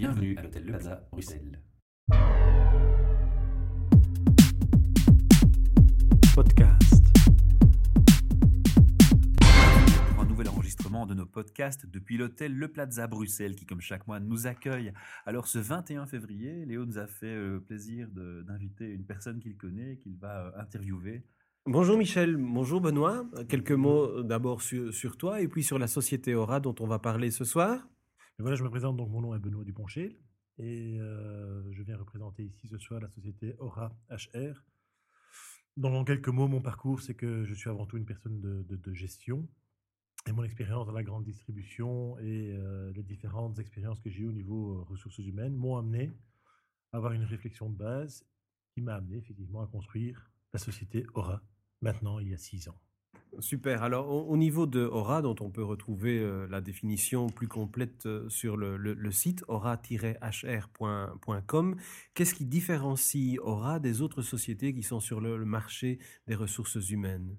Bienvenue à l'hôtel Le Plaza, Bruxelles. Podcast. pour un nouvel enregistrement de nos podcasts depuis l'hôtel Le Plaza Bruxelles qui, comme chaque mois, nous accueille. Alors, ce 21 février, Léo nous a fait euh, le plaisir d'inviter une personne qu'il connaît, qu'il va euh, interviewer. Bonjour Michel, bonjour Benoît. Quelques mots d'abord sur, sur toi et puis sur la société Aura dont on va parler ce soir. Voilà, je me présente, donc mon nom est Benoît Duponchel et euh, je viens représenter ici ce soir la société Aura HR. En quelques mots, mon parcours, c'est que je suis avant tout une personne de gestion et mon expérience dans la grande distribution et euh, les différentes expériences que j'ai eues au niveau euh, ressources humaines m'ont amené à avoir une réflexion de base qui m'a amené effectivement à construire la société Aura maintenant il y a six ans. Super. Alors au, au niveau de Aura, dont on peut retrouver euh, la définition plus complète euh, sur le, site aura-hr.com, qu'est-ce qui différencie Aura des autres sociétés qui sont sur le, marché des ressources humaines?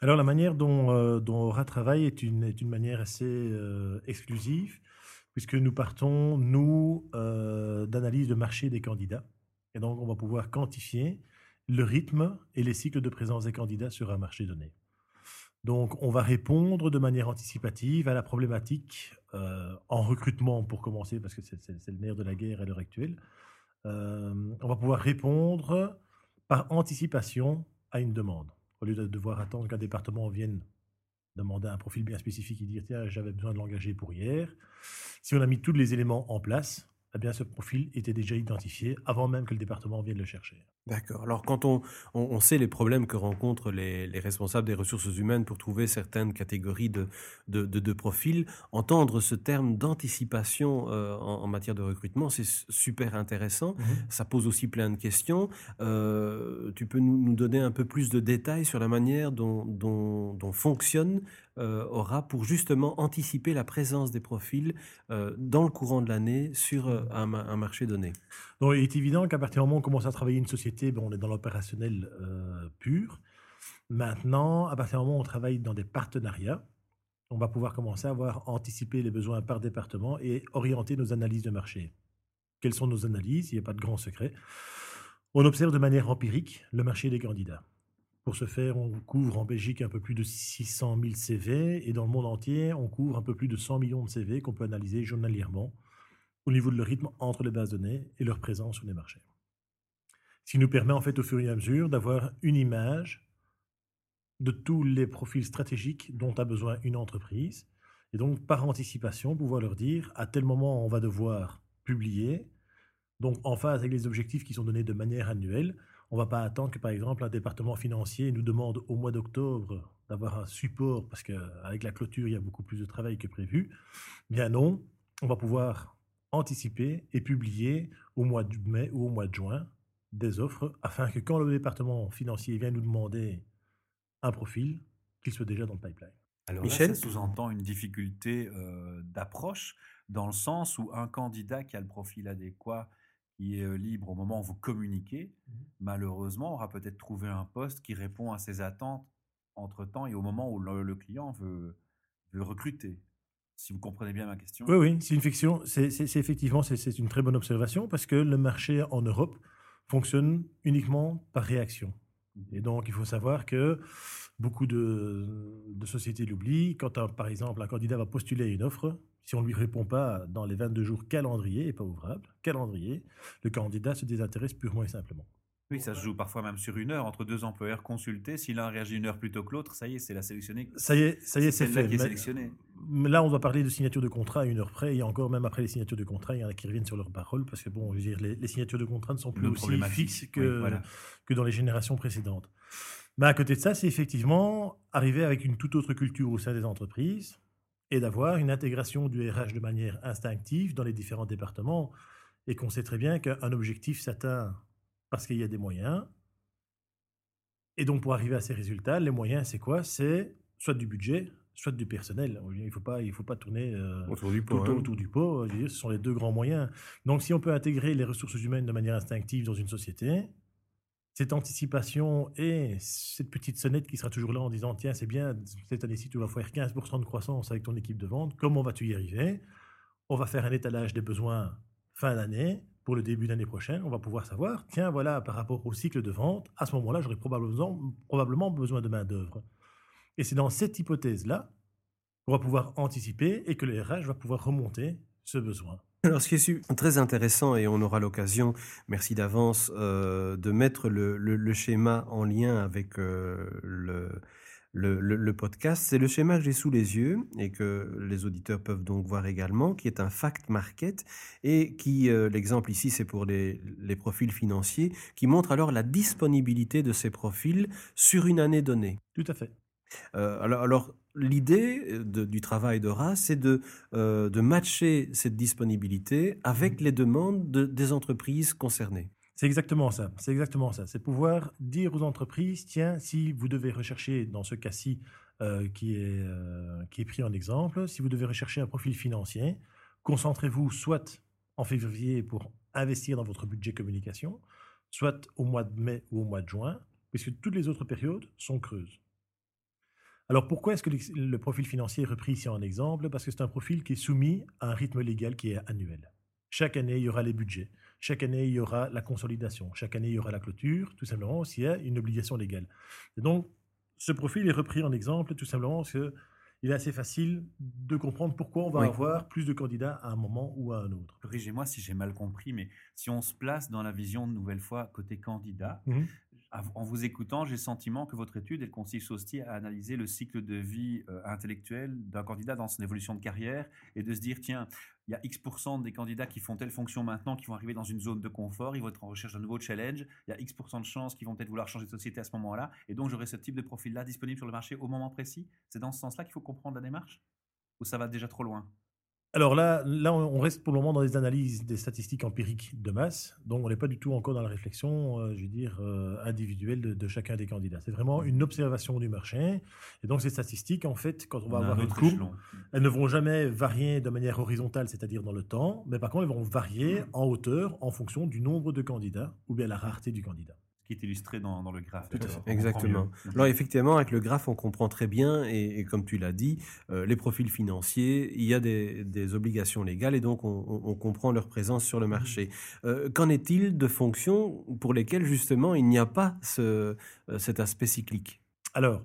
Alors la manière dont, euh, dont Aura travaille est une, manière assez euh, exclusive, puisque nous partons, nous, d'analyse de marché des candidats. Et donc on va pouvoir quantifier le rythme et les cycles de présence des candidats sur un marché donné. Donc on va répondre de manière anticipative à la problématique euh, en recrutement pour commencer, parce que c'est le nerf de la guerre à l'heure actuelle. Euh, on va pouvoir répondre par anticipation à une demande au lieu de devoir attendre qu'un département vienne demander un profil bien spécifique et dire tiens j'avais besoin de l'engager pour hier. Si on a mis tous les éléments en place, eh bien ce profil était déjà identifié avant même que le département vienne le chercher. D'accord. Alors, quand on, on, on sait les problèmes que rencontrent les, les responsables des ressources humaines pour trouver certaines catégories de, de, de, de profils, entendre ce terme d'anticipation euh, en, en matière de recrutement, c'est super intéressant. Ça pose aussi plein de questions. Euh, tu peux nous, nous donner un peu plus de détails sur la manière dont, dont, dont fonctionne euh, Aura pour justement anticiper la présence des profils dans le courant de l'année sur un marché donné? Donc il est évident qu'à partir du moment où on commence à travailler une société, ben, on est dans l'opérationnel euh, pur. Maintenant, à partir du moment où on travaille dans des partenariats, on va pouvoir commencer à avoir anticipé les besoins par département et orienter nos analyses de marché. Quelles sont nos analyses? Il n'y a pas de grand secret. On observe de manière empirique le marché des candidats. Pour ce faire, on couvre en Belgique un peu plus de 600 000 CV et dans le monde entier, on couvre un peu plus de 100 millions de CV qu'on peut analyser journalièrement au niveau de leur rythme entre les bases données et leur présence sur les marchés. Ce qui nous permet en fait au fur et à mesure d'avoir une image de tous les profils stratégiques dont a besoin une entreprise et donc par anticipation pouvoir leur dire à tel moment on va devoir publier donc en phase avec les objectifs qui sont donnés de manière annuelle. On ne va pas attendre que par exemple un département financier nous demande au mois d'octobre d'avoir un support parce qu'avec la clôture il y a beaucoup plus de travail que prévu. Bien non, on va pouvoir anticiper et publier au mois de mai ou au mois de juin des offres afin que quand le département financier vient nous demander un profil, qu'il soit déjà dans le pipeline. Alors Michel là, ça sous-entend une difficulté euh, d'approche dans le sens où un candidat qui a le profil adéquat, qui est euh, libre au moment où vous communiquez, malheureusement aura peut-être trouvé un poste qui répond à ses attentes entre-temps et au moment où le, le client veut, veut recruter. Si vous comprenez bien ma question. Oui, oui, c'est une fiction. C'est effectivement c'est c'est une très bonne observation parce que le marché en Europe fonctionne uniquement par réaction. Et donc, il faut savoir que beaucoup de, de sociétés l'oublient. Quand, un- par exemple, un candidat va postuler à une offre, si on ne lui répond pas dans les 22 jours calendrier et pas ouvrable, calendrier, le candidat se désintéresse purement et simplement. Oui, ça se joue parfois même sur une heure entre deux employeurs consultés. Si l'un réagit une heure plus tôt que l'autre, ça y est, c'est la sélectionnée. Ça y est, ça y est, c'est fait. qui est sélectionnée. Là, on doit parler de signature de contrat à une heure près, et encore même après les signatures de contrat, il y en a qui reviennent sur leur parole, parce que bon, je veux dire, les, les signatures de contrat ne sont plus Le aussi fixes oui, que, voilà. que dans les générations précédentes. Mais à côté de ça, c'est effectivement arriver avec une toute autre culture au sein des entreprises et d'avoir une intégration du RH de manière instinctive dans les différents départements, et qu'on sait très bien qu'un objectif s'atteint parce qu'il y a des moyens. Et donc, pour arriver à ces résultats, les moyens, c'est quoi? C'est soit du budget, soit du personnel. Il ne faut pas, il faut pas tourner euh, Autour du pot. temps hein. autour du pot. Ce sont les deux grands moyens. Donc, si on peut intégrer les ressources humaines de manière instinctive dans une société, cette anticipation et cette petite sonnette qui sera toujours là en disant Tiens, c'est bien, cette année-ci, tu vas faire 15% de croissance avec ton équipe de vente. Comment vas-tu y arriver? On va faire un étalage des besoins fin d'année, le début d'année prochaine, on va pouvoir savoir, tiens, voilà, par rapport au cycle de vente, à ce moment-là, j'aurai probablement, besoin de main-d'œuvre. Et c'est dans cette hypothèse-là qu'on va pouvoir anticiper et que le RH va pouvoir remonter ce besoin. Alors, ce qui est très intéressant, et on aura l'occasion, merci d'avance, euh, de mettre le, schéma en lien avec euh, le, le, le, podcast. C'est le schéma que j'ai sous les yeux et que les auditeurs peuvent donc voir également, qui est un fact market et qui, euh, l'exemple ici, c'est pour les, les, profils financiers, qui montre alors la disponibilité de ces profils sur une année donnée. Tout à fait. Euh, alors, alors l'idée du travail de RAS, c'est de, euh, de matcher cette disponibilité avec mmh. les demandes de, des entreprises concernées. C'est exactement ça. C'est exactement ça. C'est pouvoir dire aux entreprises, tiens, si vous devez rechercher, dans ce cas-ci euh, qui, est, euh, qui est pris en exemple, si vous devez rechercher un profil financier, concentrez-vous soit en février pour investir dans votre budget communication, soit au mois de mai ou au mois de juin, puisque toutes les autres périodes sont creuses. Alors pourquoi est-ce que le profil financier est repris ici en exemple? Parce que c'est un profil qui est soumis à un rythme légal qui est annuel. Chaque année, il y aura les budgets. Chaque année, il y aura la consolidation. Chaque année, il y aura la clôture, tout simplement s'il y a une obligation légale. Et donc, ce profil est repris en exemple tout simplement parce qu'il est assez facile de comprendre pourquoi on va avoir plus de candidats à un moment ou à un autre. Corrigez-moi si j'ai mal compris, mais si on se place dans la vision de nouvelle fois côté candidat, mmh en vous écoutant, j'ai le sentiment que votre étude, elle consiste aussi à analyser le cycle de vie euh, intellectuelle d'un candidat dans son évolution de carrière et de se dire, tiens, il y a X% des candidats qui font telle fonction maintenant, qui vont arriver dans une zone de confort, ils vont être en recherche d'un nouveau challenge, il y a X% de chances qu'ils vont peut-être vouloir changer de société à ce moment-là, et donc j'aurai ce type de profil-là disponible sur le marché au moment précis. C'est dans ce sens-là qu'il faut comprendre la démarche? Ou ça va déjà trop loin? Alors là, là, on reste pour le moment dans des analyses des statistiques empiriques de masse, donc on n'est pas du tout encore dans la réflexion, euh, je veux dire, euh, individuelle de, chacun des candidats. C'est vraiment une observation du marché. Et donc ces statistiques, en fait, quand on va avoir une courbe, elles ne vont jamais varier de manière horizontale, c'est-à-dire dans le temps, mais par contre, elles vont varier en hauteur en fonction du nombre de candidats ou bien la rareté du candidat qui est illustré dans, dans le graphe. Exactement. Alors effectivement, avec le graphe, on comprend très bien, et, comme tu l'as dit, euh, les profils financiers, il y a des, des obligations légales, et donc on, on, comprend leur présence sur le mmh. marché. Euh, Qu'en est-il de fonctions pour lesquelles justement il n'y a pas ce, euh, cet aspect cyclique? Alors,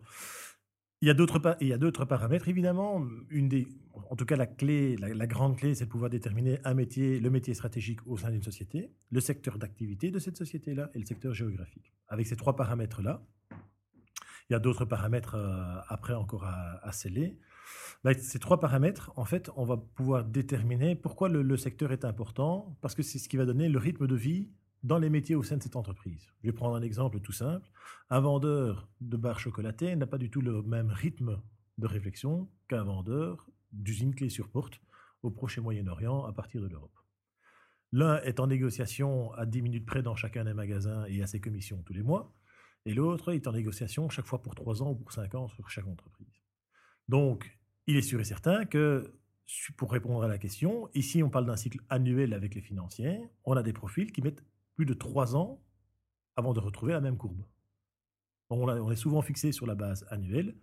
il y a d'autres paramètres, évidemment. Une des, en tout cas, la clé, la, grande clé, c'est de pouvoir déterminer un métier, le métier stratégique au sein d'une société, le secteur d'activité de cette société-là et le secteur géographique. Avec ces trois paramètres-là, il y a d'autres paramètres euh, après encore à, sceller. Bah, ces trois paramètres, en fait, on va pouvoir déterminer pourquoi le secteur est important, parce que c'est ce qui va donner le rythme de vie dans les métiers au sein de cette entreprise. Je vais prendre un exemple tout simple. Un vendeur de barres chocolatées n'a pas du tout le même rythme de réflexion qu'un vendeur d'usine clé sur porte au Proche et Moyen-Orient à partir de l'Europe. L'un est en négociation à 10 minutes près dans chacun des magasins et à ses commissions tous les mois, et l'autre est en négociation chaque fois pour 3 ans ou pour 5 ans sur chaque entreprise. Donc, il est sûr et certain que, pour répondre à la question, ici on parle d'un cycle annuel avec les financiers, on a des profils qui mettent plus de trois ans avant de retrouver la même courbe. On, est souvent fixé sur la base annuelle,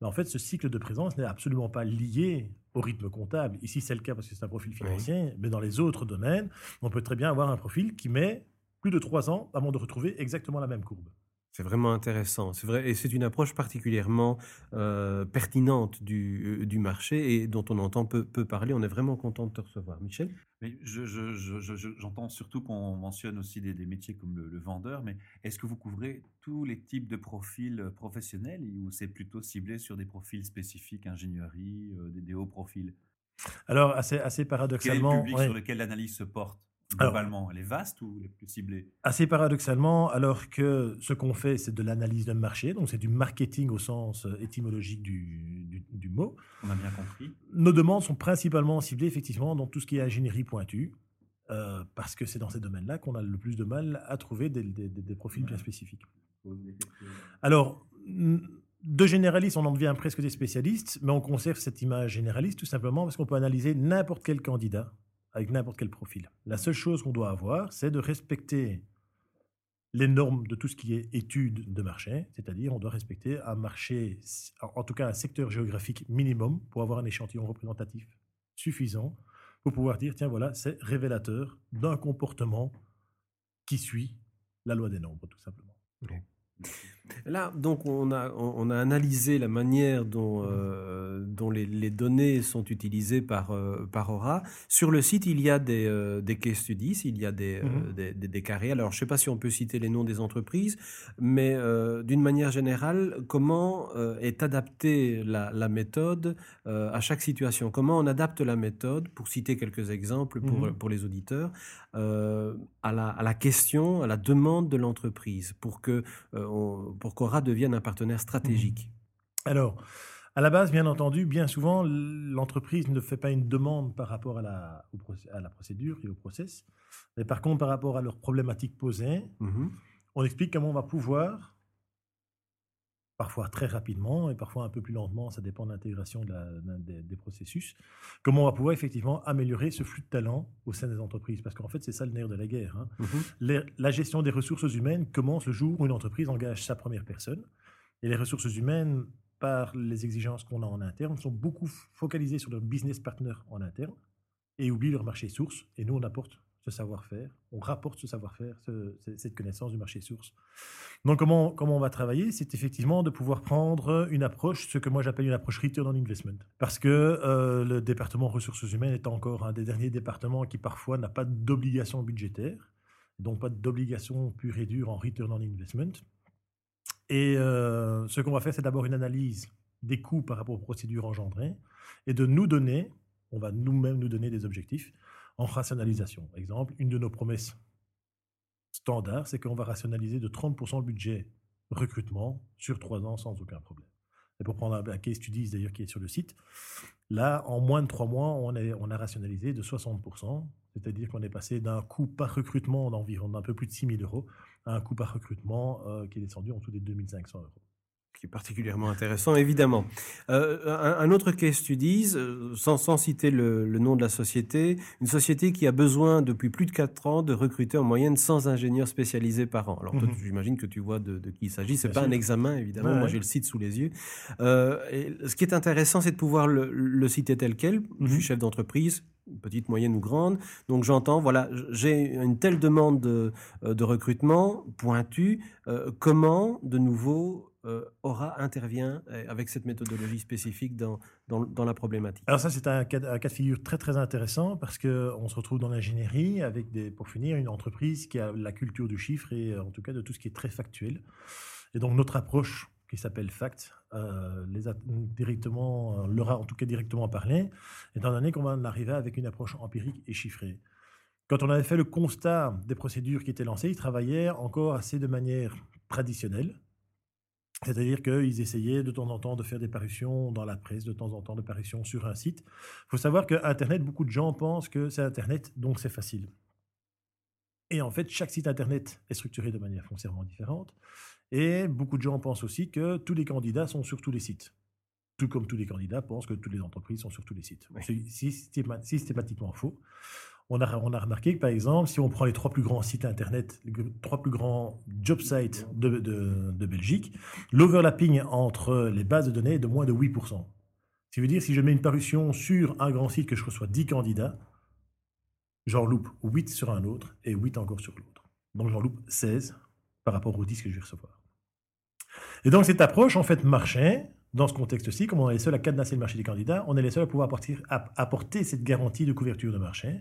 mais en fait, ce cycle de présence n'est absolument pas lié au rythme comptable. Ici, c'est le cas parce que c'est un profil financier, mais dans les autres domaines, on peut très bien avoir un profil qui met plus de trois ans avant de retrouver exactement la même courbe. C'est vraiment intéressant. C'est vrai, et c'est une approche particulièrement euh, pertinente du, euh, du, marché et dont on entend peu, peu, parler. On est vraiment content de te recevoir, Michel? Mais je, j'entends surtout qu'on mentionne aussi des, des métiers comme le, vendeur. Mais est-ce que vous couvrez tous les types de profils euh, professionnels ou c'est plutôt ciblé sur des profils spécifiques, ingénierie, des, des, hauts profils? Alors assez, assez paradoxalement, Quel est le public sur lequel l'analyse se porte? Globalement, elle est vaste ou elle est plus ciblée? Assez paradoxalement, alors que ce qu'on fait, c'est de l'analyse d'un marché, donc c'est du marketing au sens euh, étymologique du, du, mot. On a bien compris. Nos demandes sont principalement ciblées effectivement dans tout ce qui est ingénierie pointue, euh, parce que c'est dans ces domaines-là qu'on a le plus de mal à trouver des, des, des profils bien spécifiques. Alors, de généralistes, on en devient presque des spécialistes, mais on conserve cette image généraliste tout simplement parce qu'on peut analyser n'importe quel candidat avec n'importe quel profil. La seule chose qu'on doit avoir, c'est de respecter les normes de tout ce qui est étude de marché, c'est-à-dire on doit respecter un marché, en tout cas un secteur géographique minimum pour avoir un échantillon représentatif suffisant pour pouvoir dire, tiens, voilà, c'est révélateur d'un comportement qui suit la loi des nombres, tout simplement. Là, donc, on a, on a analysé la manière dont, euh, dont les, les, données sont utilisées par, euh, par Aura. Sur le site, il y a des, euh, des case studies, il y a des, Mhm. des, des- des carrés. Alors, je ne sais pas si on peut citer les noms des entreprises, mais d'une manière générale, comment est adaptée la, la méthode à chaque situation? Comment on adapte la méthode, pour citer quelques exemples pour, Mhm. pour les auditeurs, à, la, à la question, à la demande de l'entreprise, pour que on- pour qu'Aura devienne un partenaire stratégique. Alors, à la base, bien entendu, bien souvent, l'entreprise ne fait pas une demande par rapport à la, au procé- à la procédure et au process, mais par contre, par rapport à leurs problématiques posées, Mhm. on explique comment on va pouvoir, parfois très rapidement et parfois un peu plus lentement, ça dépend de l'intégration de des, processus, comment on va pouvoir effectivement améliorer ce flux de talent au sein des entreprises? Parce qu'en fait, c'est ça le nerf de la guerre. hein. Les- la gestion des ressources humaines commence le jour où une entreprise engage sa première personne. Et les ressources humaines, par les exigences qu'on a en interne, sont beaucoup focalisées sur leur business partner en interne et oublient leur marché source. Et nous, on apporte ce savoir-faire, on rapporte ce savoir-faire, ce- ce- cette connaissance du marché source. Donc, comment, comment on va travailler? C'est effectivement de pouvoir prendre une approche, ce que moi j'appelle une approche return on investment. Parce que euh, le département ressources humaines est encore un des derniers départements qui parfois n'a pas d'obligation budgétaire, donc pas d'obligation pure et dure en return on investment. Et euh, ce qu'on va faire, c'est d'abord une analyse des coûts par rapport aux procédures engendrées et de nous donner, on va nous-mêmes nous donner des objectifs en rationalisation. Exemple, une de nos promesses standards, c'est qu'on va rationaliser de 30% le budget recrutement sur trois ans sans aucun problème. Et pour prendre un, case studies d'ailleurs qui est sur le site, là, en moins de trois mois, on, a rationalisé de 60%, c'est-à-dire qu'on est passé d'un coût par recrutement d'environ d'un peu plus de 6 000 euros à un coût par recrutement euh, qui est descendu en dessous des 2500 euros. Qui est particulièrement intéressant, évidemment. Euh, un, un autre case studies, euh, sans, sans citer le, le nom de la société, une société qui a besoin depuis plus de 4 ans de recruter en moyenne 100 ingénieurs spécialisés par an. Alors, Mhm. j'imagine que tu vois de, de qui il s'agit. C'est pas un examen, évidemment. Ouais, Moi, ouais. j'ai le site sous les yeux. Euh, et ce qui est intéressant, c'est de pouvoir le, le citer tel quel. Je suis Mhm. chef d'entreprise, petite, moyenne ou grande. Donc, j'entends, voilà, j'ai une telle demande de, euh, de recrutement pointue. Euh, comment, de nouveau, euh, Aura intervient euh, avec cette méthodologie spécifique dans, dans, la problématique Alors ça, c'est un cas, de figure très très intéressant parce qu'on se retrouve dans l'ingénierie avec, des, pour finir, une entreprise qui a la culture du chiffre et euh, en tout cas de tout ce qui est très factuel. Et donc notre approche qui s'appelle FACT, euh, les directement, leur a en tout cas directement parlé, étant donné qu'on va en arriver avec une approche empirique et chiffrée. Quand on avait fait le constat des procédures qui étaient lancées, ils travaillaient encore assez de manière traditionnelle. C'est-à-dire qu'ils essayaient de temps en temps de faire des parutions dans la presse, de temps en temps de parutions sur un site. Il faut savoir que Internet, beaucoup de gens pensent que c'est Internet, donc c'est facile. Et en fait, chaque site Internet est structuré de manière foncièrement différente. Et beaucoup de gens pensent aussi que tous les candidats sont sur tous les sites. Tout comme tous les candidats pensent que toutes les entreprises sont sur tous les sites. C'est systéma- systématiquement faux. On a, remarqué que, par exemple, si on prend les trois plus grands sites Internet, les trois plus grands job sites de Belgique, l'overlapping entre les bases de données est de moins de 8%. Ce qui veut dire, si je mets une parution sur un grand site que je reçois 10 candidats, j'en loupe 8 sur un autre et 8 encore sur l'autre. Donc j'en loupe 16 par rapport aux 10 que je vais recevoir. Et donc cette approche, en fait, marchait dans ce contexte-ci, comme on est les seuls à cadenasser le marché des candidats, on est les seuls à pouvoir apporter, à- apporter cette garantie de couverture de marché.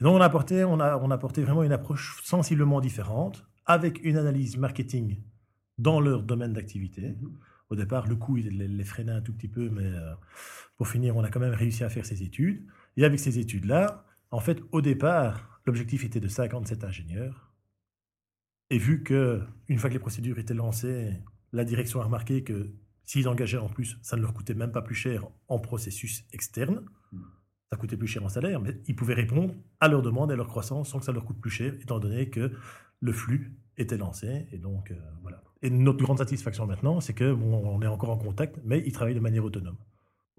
Donc on a, apporté, on, a, on a apporté vraiment une approche sensiblement différente, avec une analyse marketing dans leur domaine d'activité. Au départ, le coût, il les, les freinait un tout petit peu, mais euh, pour finir, on a quand même réussi à faire ces études. Et avec ces études-là, en fait, au départ, l'objectif était de 57 ingénieurs. Et vu que, une fois que les procédures étaient lancées, la direction a remarqué que s'ils engageaient en plus, ça ne leur coûtait même pas plus cher en processus externe. Ça coûtait plus cher en salaire, mais ils pouvaient répondre à leurs demandes et à leur croissance sans que ça leur coûte plus cher, étant donné que le flux était lancé. Et donc, euh, voilà. Et notre grande satisfaction maintenant, c'est que bon, on est encore en contact, mais ils travaillent de manière autonome.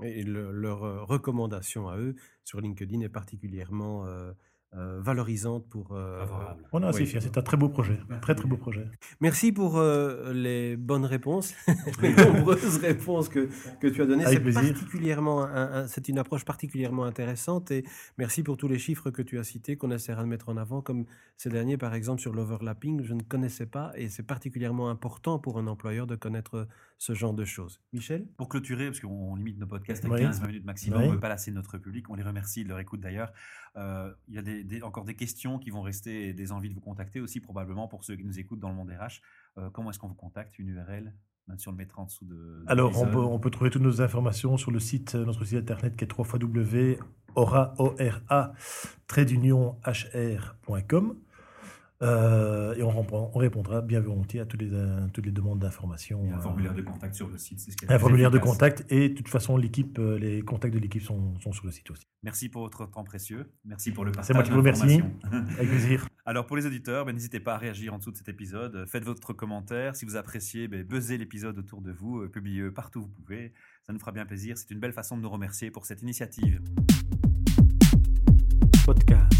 Et le- leur euh, recommandation à eux sur LinkedIn est particulièrement euh, euh, valorisante pour. euh, Favorable. On est assez. C'est un très beau projet. Très, très beau projet. Merci pour euh, les bonnes réponses, les nombreuses réponses que, que tu as données. Avec C'est plaisir. particulièrement, un- un- c'est une approche particulièrement intéressante et merci pour tous les chiffres que tu as cités qu'on essaiera de mettre en avant, comme ces derniers par exemple sur l'overlapping. Je ne connaissais pas et c'est particulièrement important pour un employeur de connaître ce genre de choses. Michel? Pour clôturer, parce qu'on limite nos podcasts à Oui. 15-20 minutes maximum, Oui. on ne veut pas lasser notre public, on les remercie de leur écoute d'ailleurs. Euh, il y a des- des- encore des questions qui vont rester et des envies de vous contacter aussi probablement pour ceux qui nous écoutent dans le monde RH. Euh, comment est-ce qu'on vous contacte Une URL Même si on le mettra en dessous de. de Alors, on peut, on peut trouver toutes nos informations sur le site, euh, notre site internet qui est www.ora, O-R-A, trait d'union, hr.com. Euh, et on, répond- on répondra bien volontiers à toutes les, euh, toutes les demandes d'informations. Il y a un euh, formulaire de contact sur le site. c'est ce qui est un très formulaire de contact et de toute façon, l'équipe, les contacts de l'équipe sont, sont sur le site aussi. Merci pour votre temps précieux. Merci pour le partage. C'est moi qui vous remercie. Avec plaisir. Alors pour les auditeurs, ben, n'hésitez pas à réagir en dessous de cet épisode. Faites votre commentaire. Si vous appréciez, ben, buzzez l'épisode autour de vous, publiez-le partout où vous pouvez. Ça nous fera bien plaisir. C'est une belle façon de nous remercier pour cette initiative. Podcast.